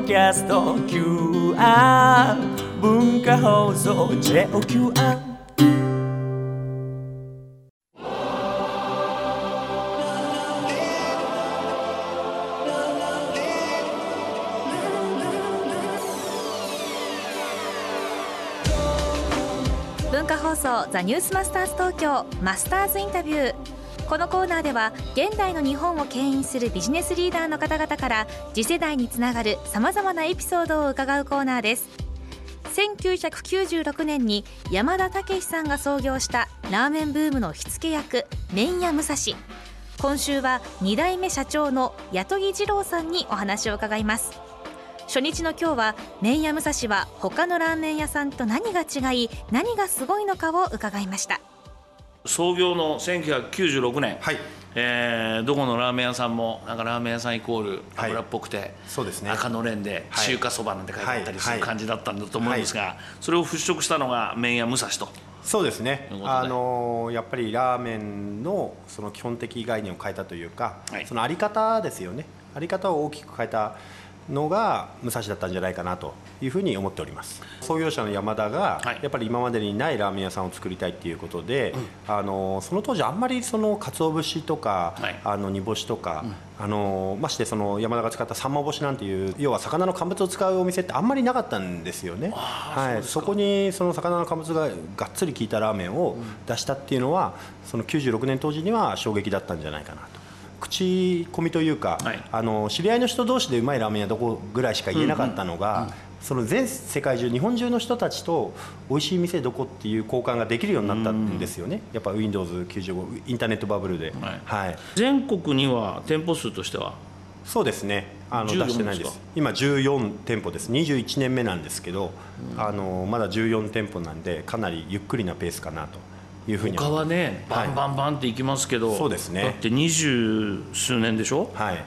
ドキャスト QR 文化放送 JOQR 文化放送ザニュースマスターズ東京マスターズインタビュー。このコーナーでは現代の日本を牽引するビジネスリーダーの方々から次世代につながるさまざまなエピソードを伺うコーナーです。1996年に山田武さんが創業したラーメンブームの火付け役麺屋武蔵。今週は2代目社長の八木二郎さんにお話を伺います。初日の今日は麺屋武蔵は他のラーメン屋さんと何が違い何がすごいのかを伺いました。創業の1996年、はい。えーどこのラーメン屋さんもなんかラーメン屋さんイコールはい。油っぽくて、そうですね。赤のれんではい。中華そばなんて書いてあったりするはい。感じだったんだと思うんですが、それを払拭したのが麺屋武蔵と。そうですね。あのやっぱりラーメンのその基本的概念を変えたというか、はい。そのあり方ですよね。あり方を大きく変えたのが武蔵だったんじゃないかなというふうに思っております。創業者の山田がはい。やっぱり今までにないラーメン屋さんを作りたいっていうことで、あのその当時あんまりその鰹節とか、はい。あの煮干しとか、あのましてその山田が使ったさんま干しなんていう要は魚の乾物を使うお店ってあんまりなかったんですよね。はい、そこにその魚の乾物ががっつり効いたラーメンを出したっていうのはその96年当時には衝撃だったんじゃないかなと口コミというか、はい。あの知り合いの人同士でうまいラーメン屋どこぐらいしか言えなかったのが、その全世界中日本中の人たちと美味しい店どこっていう交換ができるようになったんですよね、やっぱ Windows95 インターネットバブルで、はい。はい、全国には店舗数としては？そうですね。あの14出してないでです今14店舗です。21年目なんですけど、あのまだ14店舗なんでかなりゆっくりなペースかなというふうに他はねはい。バンバンバンっていきますけど、そうですね。だって二十数年でしょ？はい。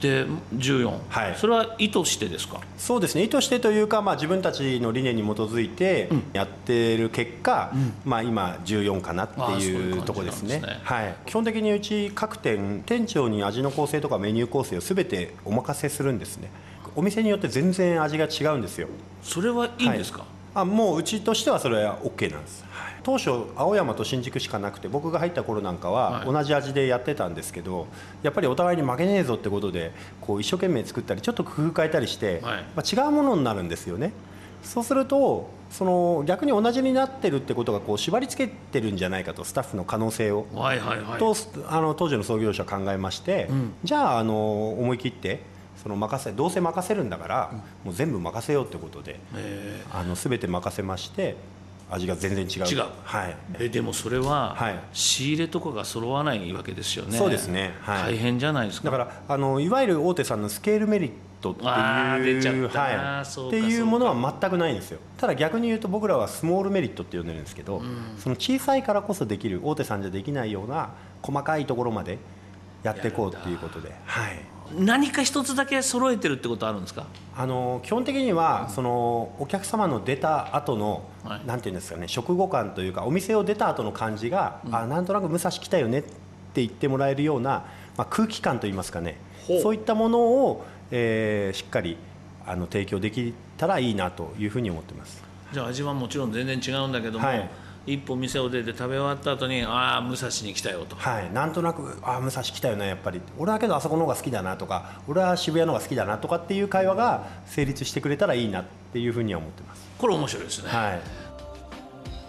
で14、はい。それは意図してですか？そうですね。意図してというか、まあ、自分たちの理念に基づいてやってる結果、まあ、今14かなっていう感じいうところですねなんですね。はい、基本的にうち各店店長に味の構成とかメニュー構成を全てお任せするんですね。お店によって全然味が違うんですよ。それはいいんですか、はいあもううちとしてはそれは OK なんです、はい。当初青山と新宿しかなくて僕が入った頃なんかははい。同じ味でやってたんですけど、やっぱりお互いに負けねえぞってことでこう一生懸命作ったりちょっと工夫変えたりして、はい。まあ、違うものになるんですよね。そうするとその逆に同じになってるってことがこう縛り付けてるんじゃないかとスタッフの可能性を。はいはいはい。とあの当時の創業者は考えまして、じゃああの思い切ってその任せどうせ任せるんだから、もう全部任せようってことで、えあの全て任せまして味が全然違う。違う。はい。ーえでもそれははい。仕入れとかが揃わないわけですよね。そうですね。はい。大変じゃないですか。だからあのいわゆる大手さんのスケールメリットっていうはい、っていうものは全くないんですよ。ただ逆に言うと僕らはスモールメリットって呼んでるんですけど、その小さいからこそできる大手さんじゃできないような細かいところまでやっていこうっていうことで。はい何か一つだけ揃えてるってことあるんですか？あの基本的にはそのお客様の出た後の、はい。なんていうんですかね食後感というかお店を出た後の感じが、あなんとなく武蔵来たよねって言ってもらえるような、まあ、空気感といいますかね。そういったものを、えーしっかりあの提供できたらいいなというふうに思ってます。じゃあ味はもちろん全然違うんだけども、はい一歩店を出て食べ終わった後にああ武蔵に来たよと。はい、なんとなくあ武蔵来たよねやっぱり。俺はけどあそこの方が好きだなとか俺は渋谷の方が好きだなとかっていう会話が成立してくれたらいいなっていうふうには思ってます。これ面白いですね、はい。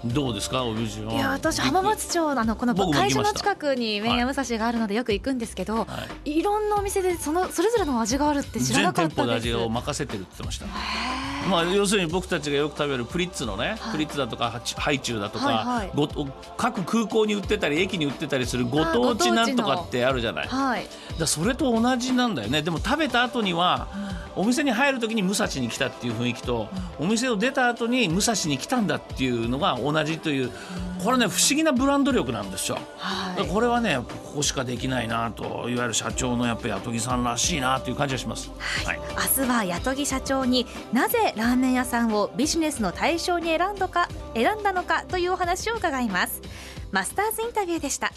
どうですか？おじいや私浜松町のあのこの会社の近くに麺屋武蔵があるのでよく行くんですけど、、はい。ろんなお店でそのそれぞれの味があるって知らなか全店舗でったです味を任せてるって言ってましたまあ要するに僕たちがよく食べるプリッツのね、プリッツだとかハイチュウだとか、はいはい。ご各空港に売ってたり駅に売ってたりするご当地なんとかってあるじゃない。はい。らそれと同じなんだよね。でも食べた後には、お店に入る時に武蔵に来たっていう雰囲気と、お店を出た後に武蔵に来たんだっていうのが同じというこれね不思議なブランド力なんですよ。はい。これはねここしかできないなといわゆる社長のやっぱり八木さんらしいなという感じがします。はい。明日は八木社長になぜラーメン屋さんをビジネスの対象に選んだか選んだのかというお話を伺います。マスターズインタビューでした。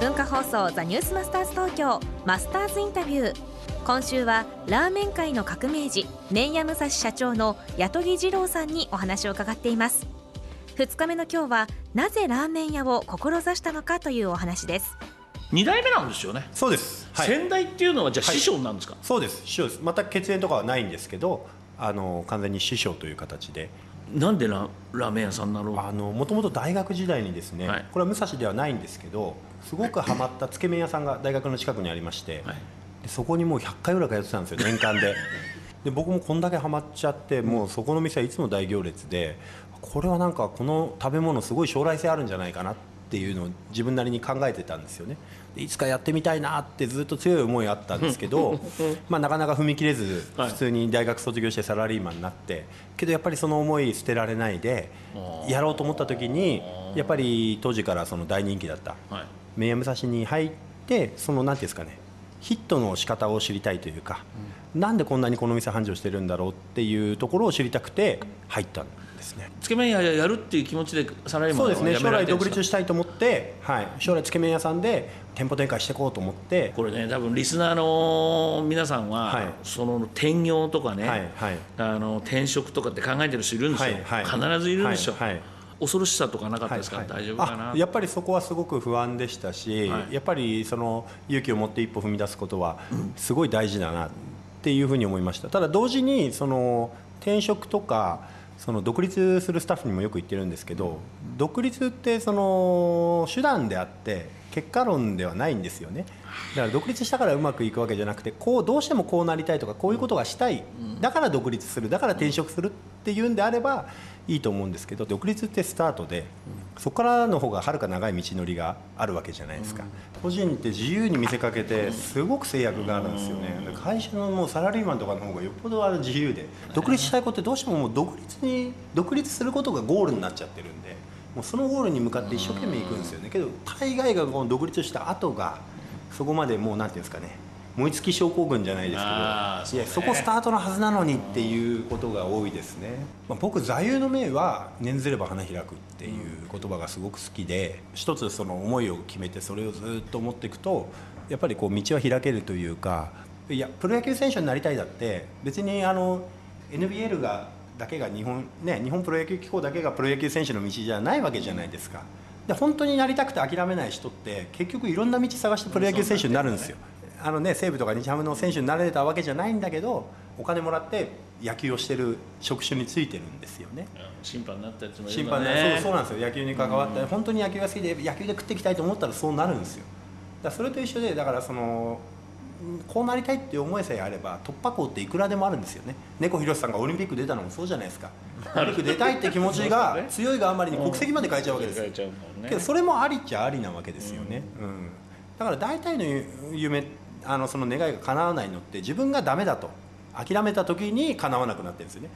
文化放送ザニュースマスターズ東京マスターズインタビュー。今週はラーメン界の革命児麺屋武蔵社長の八木二郎さんにお話を伺っています。2日目の今日はなぜラーメン屋を志したのかというお話です。二代目なんですよね、そうです、はい、先代っていうのはじゃあ師匠なんですか、そうです。師匠です。全く血縁とかはないんですけどあの完全に師匠という形で。なんでララーメン屋さんなのあのもともと大学時代にですね、はい。これは武蔵ではないんですけどすごくハマったつけ麺屋さんが大学の近くにありまして、はい。でそこにもう100回ぐらい通ってたんですよ年間で。で僕もこんだけハマっちゃってもうそこの店はいつも大行列でこれはなんかこの食べ物すごい将来性あるんじゃないかなっていうのを自分なりに考えてたんですよね。でいつかやってみたいなってずっと強い思いあったんですけど まあなかなか踏み切れずはい。普通に大学卒業してサラリーマンになってけどやっぱりその思い捨てられないでやろうと思った時にやっぱり当時からその大人気だったはい。名武蔵に入ってそのなんていうんですかねヒットの仕方を知りたいというか、なんでこんなにこの店繁盛してるんだろうっていうところを知りたくて入ったんですね。つけ麺屋やるっていう気持ちでサラリーマンをそうですね。将来独立したいと思って、はい、将来つけ麺屋さんで店舗展開していこうと思って。これね多分リスナーの皆さんは、はい。その転業とかね、はいはい。あの転職とかって考えてる人いるんですよ、はいはい。必ずいるんですよ、恐ろしさとかなかったですか、はいはい。大丈夫かな？あやっぱりそこはすごく不安でしたし、はい。やっぱりその勇気を持って一歩踏み出すことはすごい大事だなっていうふうに思いました。ただ同時にその転職とかその独立するスタッフにもよく言ってるんですけど独立ってその手段であって結果論ではないんですよね。だから独立したからうまくいくわけじゃなくてこうどうしてもこうなりたいとかこういうことがしたい。だから独立する。だから転職する。っていうんであればいいと思うんですけど独立ってスタートでそこからの方がはるか長い道のりがあるわけじゃないですか。個人って自由に見せかけてすごく制約があるんですよね。会社のもうサラリーマンとかの方がよっぽどある自由で独立したい子ってどうしてももう独立に独立することがゴールになっちゃってるんでもうそのゴールに向かって一生懸命行くんですよね。けど大概がこの独立した後がそこまでもうなんていうんですかね燃え尽き症候群じゃないですけどそうねいやそこスタートのはずなのにっていうことが多いですね、まあ、僕座右の銘は「念ずれば花開く」っていう言葉がすごく好きで一つその思いを決めてそれをずっと持っていくとやっぱりこう道は開けるというかいやプロ野球選手になりたいだって別にあの NBL がだけが日本ね日本プロ野球機構だけがプロ野球選手の道じゃないわけじゃないですか。で本当になりたくて諦めない人って結局いろんな道探してプロ野球選手になるんですよあのね西武とか日ハムの選手になれたわけじゃないんだけどお金もらって野球をしてる職種についてるんですよね。審判になったやつもいる審判ねねそうそうなんですよ。野球に関わって、本当に野球が好きで野球で食っていきたいと思ったらそうなるんですよ。だそれと一緒でだからそのうんこうなりたいっていう思いさえあれば突破口っていくらでもあるんですよね。猫ひろしさんがオリンピック出たのもそうじゃないですか。オリンピック出たいって気持ちが強いがあまりに国籍まで変えちゃうわけです。うもんね。けどそれもありっちゃありなわけですよね、うん。だから大体の夢あのその願いが叶わないのって自分がダメだと諦めた時に叶わなくなってるんですよね。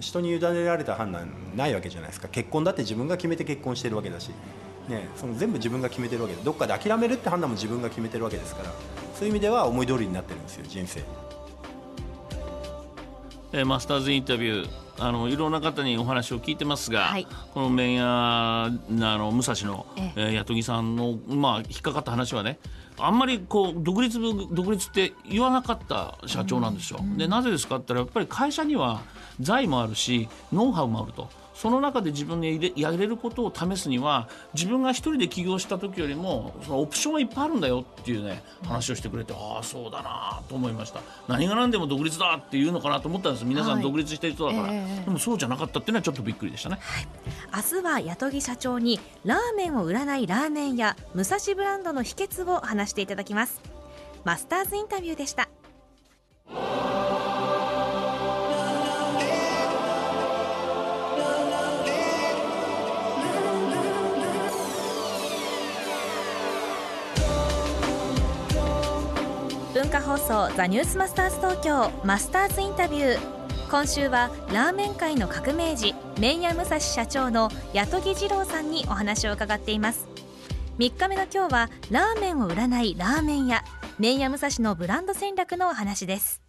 人に委ねられた判断ないわけじゃないですか。結婚だって自分が決めて結婚してるわけだし、ね、その全部自分が決めてるわけでどっかで諦めるって判断も自分が決めてるわけですから。そういう意味では思い通りになってるんですよ人生。えーマスターズインタビューあのいろんな方にお話を聞いてますが、はいこの麺屋あの武蔵の、ええー八木さんの、まあ、引っかかった話はねあんまりこう独立独立って言わなかった社長なんですよ。でなぜですかって言ったらやっぱり会社には財もあるしノウハウもあると。その中で自分でやれることを試すには自分が一人で起業した時よりもそのオプションはいっぱいあるんだよっていうね話をしてくれてああそうだなと思いました。何が何でも独立だっていうのかなと思ったんです。皆さはい。ん独立してる人だから、ええでもそうじゃなかったっていうのはちょっとびっくりでしたね。明日は八木社長にラーメンを売らないラーメン屋武蔵ブランドの秘訣を話していただきます。マスターズインタビューでした文化放送ザニュースマスターズ東京マスターズインタビュー。今週はラーメン界の革命児麺屋武蔵社長の八木二郎さんにお話を伺っています。3日目の今日はラーメンを売らないラーメン屋麺屋武蔵のブランド戦略のお話です。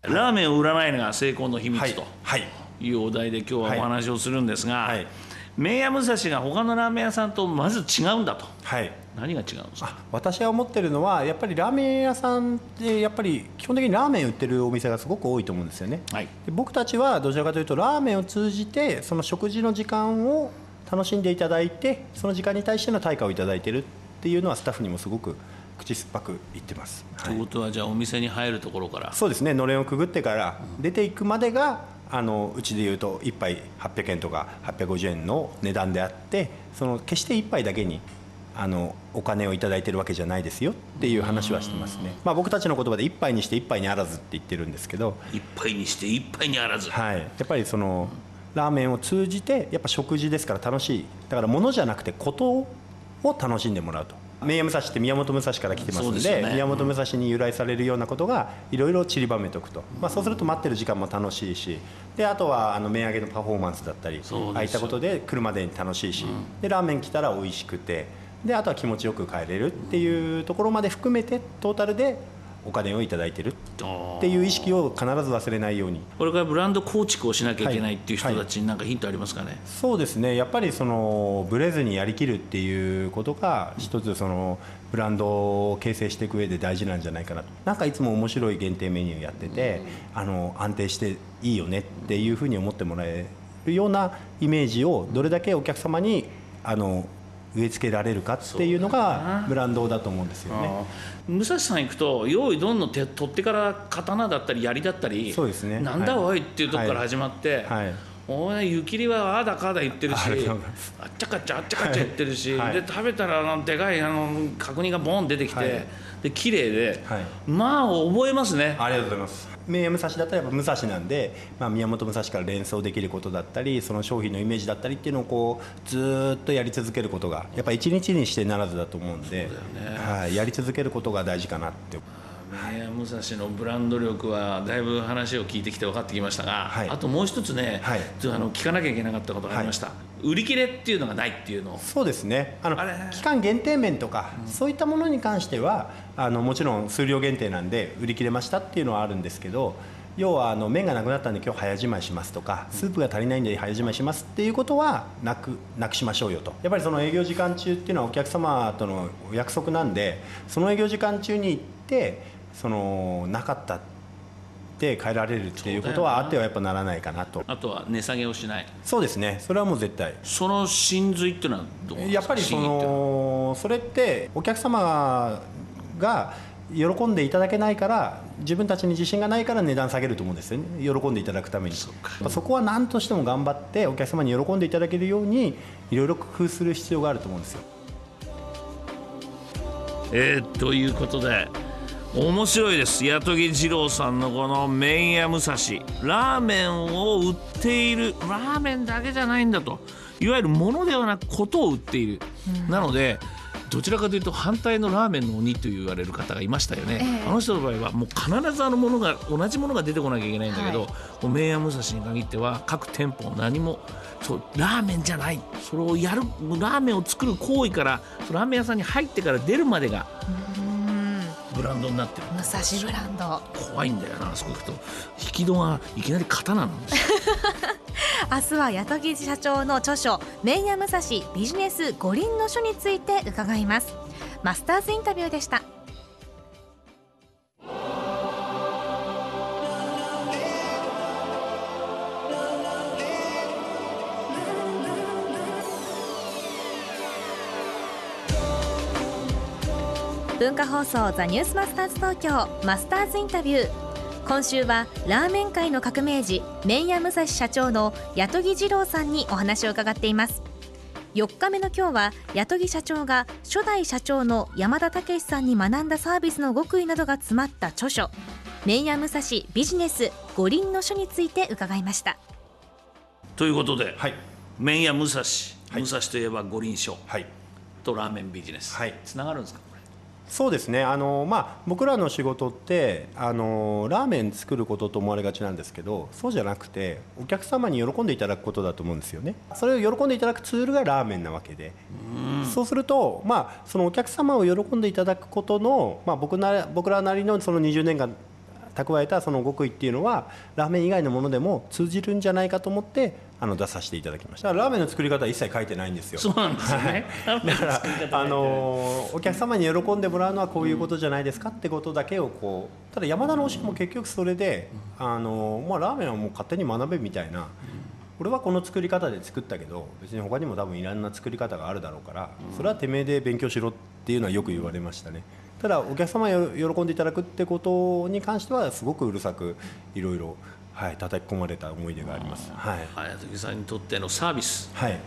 ラーメンを売らないのが成功の秘密とはい。いうお題で今日はお話をするんですが、はい麺屋武蔵が他のラーメン屋さんとまず違うんだと。はい。何が違うんですか？あ私が思ってるのはやっぱりラーメン屋さんってやっぱり基本的にラーメン売ってるお店がすごく多いと思うんですよね、はい。で僕たちはどちらかというとラーメンを通じてその食事の時間を楽しんでいただいてその時間に対しての対価をいただいてるっていうのはスタッフにもすごく口酸っぱく言ってます、はい。ということはじゃあお店に入るところから。そうですね。のれんをくぐってから出ていくまでがあのうちでいうと1杯800円とか850円の値段であってその決して1杯だけにあのお金をいただいてるわけじゃないですよっていう話はしてますね、まあ、僕たちの言葉で1杯にして1杯にあらずって言ってるんですけど、一杯にして一杯にあらず、はい、やっぱりそのラーメンを通じてやっぱ食事ですから楽しい。だから物じゃなくてことを楽しんでもらうと名屋武蔵って宮本武蔵から来てますのでね。宮本武蔵に由来されるようなことがいろいろ散りばめておくと、まあ、そうすると待ってる時間も楽しいしであとはあの麺上げのパフォーマンスだったりああいったことで来るまでに楽しいし、でラーメン来たら美味しくてであとは気持ちよく帰れるっていうところまで含めてトータルでお金をいただいてるっていう意識を必ず忘れないように。これからブランド構築をしなきゃいけないっていう人はいたちに何かヒントありますかね、そうですね。やっぱりそのブレずにやりきるっていうことが一つそのブランドを形成していく上で大事なんじゃないかな。となんかいつも面白い限定メニューやってて、あの安定していいよねっていうふうに思ってもらえるようなイメージをどれだけお客様にあの植え付けられるかっていうのがブランドだと思うんですよね。武蔵さん行くと用意どんどん手取ってから刀だったり槍だったりそうですね。なんだはいおいっていうとこから始まって、はいおい湯切りはああだかあだ言ってるしあっちゃかっちゃあっちゃかっちゃ言ってるし、はい。で食べたらあのでかいあの角煮がボン出てきて、はい。で綺麗で、はい。まあ覚えますね。ありがとうございます。名武蔵だったらやっぱ武蔵なんで、まあ、宮本武蔵から連想できることだったりその商品のイメージだったりっていうのをこうずーっとやり続けることがやっぱ一日にしてならずだと思うんで、はい、やり続けることが大事かなって名武蔵のブランド力はだいぶ話を聞いてきて分かってきましたが、はい。あともう一つね、はい。あの聞かなきゃいけなかったことがありました、売り切れっていうのがないっていうの。をそうですね。あのあれ？期間限定麺とか、そういったものに関してはあのもちろん数量限定なんで売り切れましたっていうのはあるんですけど要はあの麺がなくなったんで今日早じまいしますとかスープが足りないんで早じまいしますっていうことはなくなくしましょうよと。やっぱりその営業時間中っていうのはお客様とのお約束なんでその営業時間中に行ってそのなかったって帰られるっていうことはあってはやっぱならないかなと。あとは値下げをしない。そうですね。それはもう絶対。その真髄っていうのはどうですかやっぱりそのそれってお客様が喜んでいただけないから自分たちに自信がないから値段下げると思うんですよね。喜んでいただくためにそそこは何としても頑張ってお客様に喜んでいただけるようにいろいろ工夫する必要があると思うんですよ。えーということで面白いです。八木二郎さんのこの麺屋武蔵。ラーメンを売っている。ラーメンだけじゃないんだと。いわゆるものではなくことを売っている、なのでどちらかというと反対のラーメンの鬼と言われる方がいましたよね、ええ。あの人の場合はもう必ずあのものが同じものが出てこなきゃいけないんだけど、はい。屋武蔵に限っては各店舗何もそうラーメンじゃない。それをやるラーメンを作る行為からラーメン屋さんに入ってから出るまでがブランドになってる。武蔵ブランド。怖いんだよなあそこ行くと。引き戸がいきなり刀なんですよ。明日は八木社長の著書「麺屋武蔵ビジネス五輪の書」について伺います。マスターズインタビューでした文化放送ザニュースマスターズ東京マスターズインタビュー。今週はラーメン界の革命児麺屋武蔵社長の八木二郎さんにお話を伺っています。4日目の今日は八木社長が初代社長の山田武さんに学んだサービスの極意などが詰まった著書麺屋武蔵ビジネス五輪の書について伺いました。ということで、はい。麺屋武蔵、はい。武蔵といえば五輪書はい。とラーメンビジネス、はい。つながるんですか？そうですね。あの、まあ、僕らの仕事ってあのラーメン作ることと思われがちなんですけどそうじゃなくてお客様に喜んでいただくことだと思うんですよね。それを喜んでいただくツールがラーメンなわけで。そうすると、まあ、そのお客様を喜んでいただくことの、まあ、僕な僕らなりのその20年間蓄えたその極意っていうのはラーメン以外のものでも通じるんじゃないかと思ってあの出させていただきました。ラーメンの作り方は一切書いてないんですよ。そうなんですよね。だから、あのーお客様に喜んでもらうのはこういうことじゃないですかってことだけをこうただ山田の教えも結局それで、あのーまあ、ラーメンはもう勝手に学べみたいな、俺はこの作り方で作ったけど別に他にも多分いろんな作り方があるだろうからそれはてめえで勉強しろっていうのはよく言われましたねただお客様に喜んでいただくってことに関してはすごくうるさくいろいろ、はい、叩き込まれた思い出があります。はい。綾時さんにとってのサービスはい。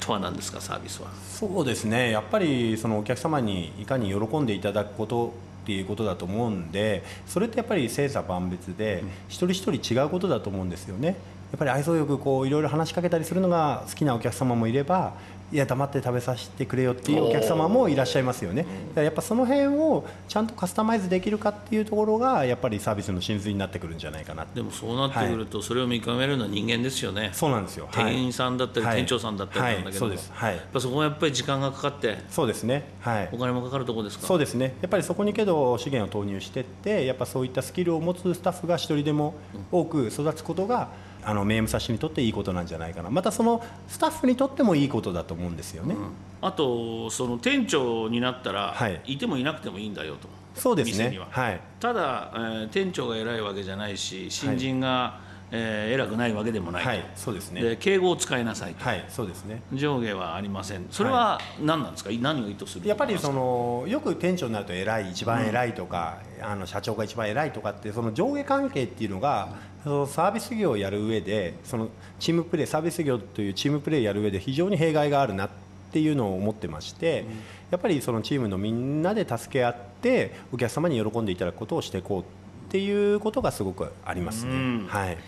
とは何ですかサービスは？そうですね。やっぱりそのお客様にいかに喜んでいただくことっていうことだと思うんでそれってやっぱり千差万別で、一人一人違うことだと思うんですよね。やっぱり愛想よくこういろいろ話しかけたりするのが好きなお客様もいればいや黙って食べさせてくれよっていうお客様もいらっしゃいますよね。やっぱその辺をちゃんとカスタマイズできるかっていうところがやっぱりサービスの真髄になってくるんじゃないかなでもそうなってくると、それを見極めるのは人間ですよね。そうなんですよ。はい。店員さんだったり、はい。店長さんだったりなんだけども、はい。そうです。はい。やっぱそこはやっぱり時間がかかって。そうですね。はい。お金もかかるところですか？そうですね。やっぱりそこにけど資源を投入していってやっぱそういったスキルを持つスタッフが一人でも多く育つことがあの名武蔵にとっていいことなんじゃないかな。またそのスタッフにとってもいいことだと思うんですよね、あとその店長になったら、はい。い、てもいなくてもいいんだよと。そうです店には。ねはい。ただ、えー店長が偉いわけじゃないし新人が、えー偉くないわけでもないと、はい。そうですね。で敬語を使いなさいと、はい。そうですね。上下はありません。それは何なんですか、何を意図するやっぱりそののよく店長になると偉い一番偉いとか、あの社長が一番偉いとかってその上下関係っていうのがそのサービス業をやる上でそのチームプレーサービス業というチームプレーをやる上で非常に弊害があるなっていうのを思ってまして、やっぱりそのチームのみんなで助け合ってお客様に喜んでいただくことをしていこうっていうことがすごくありますね。うん。はい。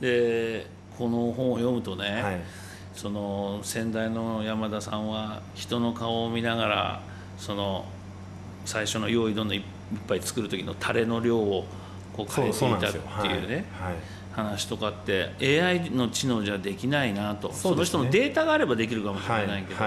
でこの本を読むとね、はい。その先代の山田さんは人の顔を見ながらその最初の用意どんどんいっぱい作る時のタレの量をこう変えていたっていうね話とかって AI の知能じゃできないなと。そ,、の人のデータがあればできるかもしれないけど、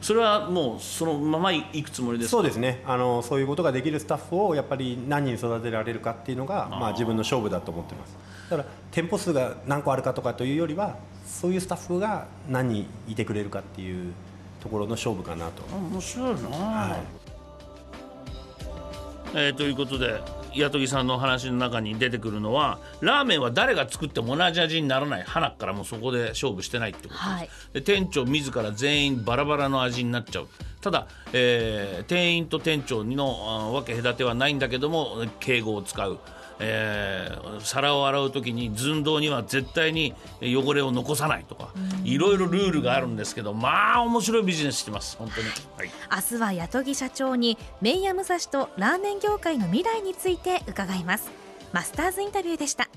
それはもうそのままいくつもりですか？そうですね。あのそういうことができるスタッフをやっぱり何人育てられるかっていうのがまあ、自分の勝負だと思ってます。だから店舗数が何個あるかとかというよりはそういうスタッフが何人いてくれるかっていうところの勝負かなと、面白いな、はい。えーということで八木さんの話の中に出てくるのはラーメンは誰が作っても同じ味にならない。花からもうそこで勝負してないってことです、はい。で店長自ら全員バラバラの味になっちゃう。ただ、えー店員と店長のあ分け隔てはないんだけども敬語を使う、えー皿を洗う時に寸胴には絶対に汚れを残さないとかいろいろルールがあるんですけどまあ面白いビジネスしてます本当に、はい、明日は八木社長に麺屋武蔵とラーメン業界の未来について伺います。マスターズインタビューでした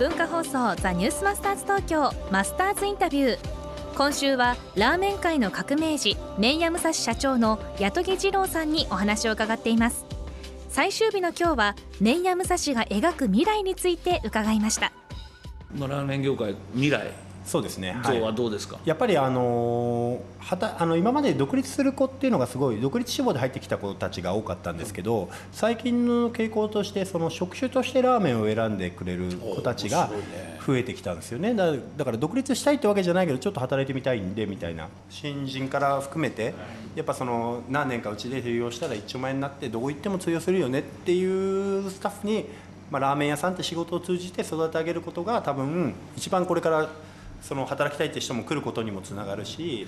文化放送ザニュースマスターズ東京マスターズインタビュー。今週はラーメン界の革命児麺屋武蔵社長の八木二郎さんにお話を伺っています。最終日の今日は麺屋武蔵が描く未来について伺いました。ラーメン業界未来。そうですね、像はどうですか、やっぱりあのーはたあの今まで独立する子っていうのがすごい独立志望で入ってきた子たちが多かったんですけど最近の傾向としてその職種としてラーメンを選んでくれる子たちが増えてきたんですよね。だだから独立したいってわけじゃないけどちょっと働いてみたいんでみたいな。新人から含めてやっぱその何年かうちで通用したら一丁前になってどこ行っても通用するよねっていうスタッフに、まあ、ラーメン屋さんって仕事を通じて育て上げることが多分一番これからその働きたいって人も来ることにもつながるし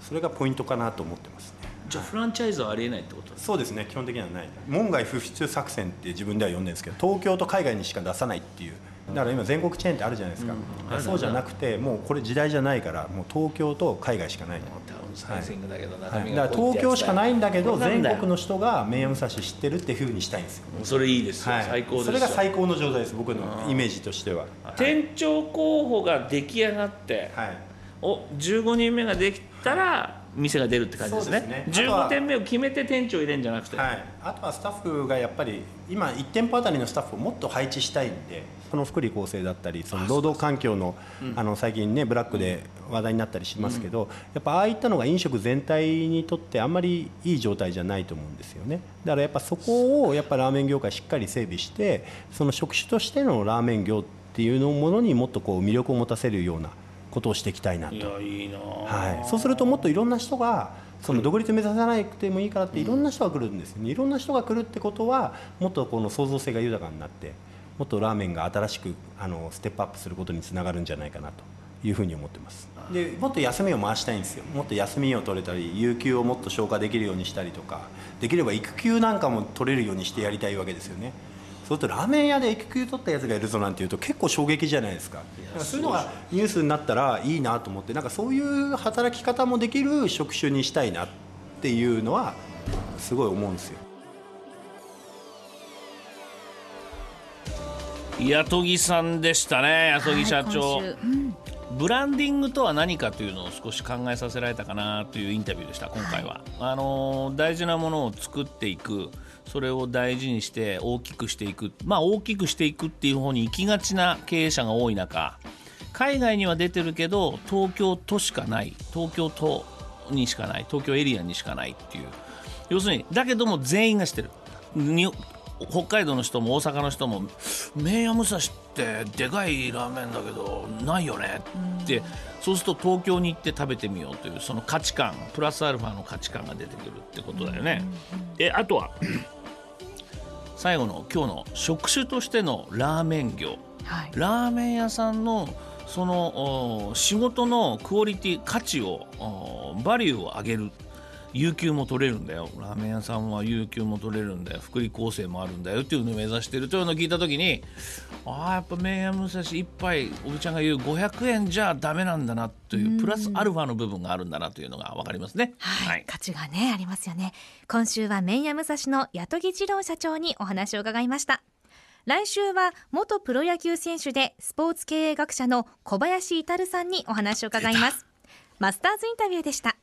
それがポイントかなと思ってますね。じゃあフランチャイズはありえないってことですそうですね基本的にはない。門外不出作戦って自分では呼んでるんですけど東京と海外にしか出さないっていうだから今全国チェーンってあるじゃないですか、ある。そうじゃなくてもうこれ時代じゃないからもう東京と海外しかないだから東京しかないんだけど全国のの人が名武蔵知ってるっていうふうにしたいんですよ、それいいですよ、はい、最高ですよ。それが最高の状態です僕のイメージとしては。店長候補が出来上がって、はい。お15人目ができたら店が出るって感じですね。ですね。あとは15点目を決めて店長入れるんじゃなくて、はい、あとはスタッフがやっぱり今1店舗あたりのスタッフをもっと配置したいんでその福利厚生だったりその労働環境のあの最近ねブラックで話題になったりしますけど、やっぱああいったのが飲食全体にとってあんまりいい状態じゃないと思うんですよね。だからやっぱそこをやっぱラーメン業界しっかり整備してその職種としてのラーメン業っていうのものにもっとこう魅力を持たせるようなことをしていきたいなと。はい、そうするともっといろんな人がその独立目指さなくてもいいからっていろんな人が来るんですよ。ねいろんな人が来るってことはもっとこの創造性が豊かになってもっとラーメンが新しくあのステップアップすることにつながるんじゃないかなというふうに思ってます。でもっと休みを回したいんですよ。もっと休みを取れたり有給をもっと消化できるようにしたりとかできれば育休なんかも取れるようにしてやりたいわけですよねそうするとラーメン屋で育休取ったやつがいるぞなんていうと結構衝撃じゃないですか。そういうのがニュースになったらいいなと思ってなんかそういう働き方もできる職種にしたいなっていうのはすごい思うんですよ。八戸木さんでしたね八戸木社長、はいうん。ブランディングとは何かというのを少し考えさせられたかなというインタビューでした今回は、あのー大事なものを作っていくそれを大事にして大きくしていく。まあ大きくしていくっていう方に行きがちな経営者が多い中海外には出てるけど東京都しかない。東京都にしかない。東京エリアにしかないっていう。要するにだけども全員が知ってる。北海道の人も大阪の人も「麺屋武蔵ってでかいラーメンだけどないよね」ってそうすると東京に行って食べてみようというその価値観プラスアルファの価値観が出てくるってことだよね。であとは 最後の今日の職種としてのラーメン業。はい。ラーメン屋さんのそのお仕事のクオリティ価値をおバリューを上げる有給も取れるんだよ。ラーメン屋さんは有給も取れるんだよ。福利厚生もあるんだよっていうのを目指してるというのを聞いた時にああやっぱ麺屋武蔵一杯おびちゃんが言う500円じゃダメなんだなというプラスアルファの部分があるんだなというのが分かりますね。はい、価値がねありますよね。今週は麺屋武蔵の八戸二郎社長にお話を伺いました。来週は元プロ野球選手でスポーツ経営学者の小林至さんにお話を伺います。マスターズインタビューでした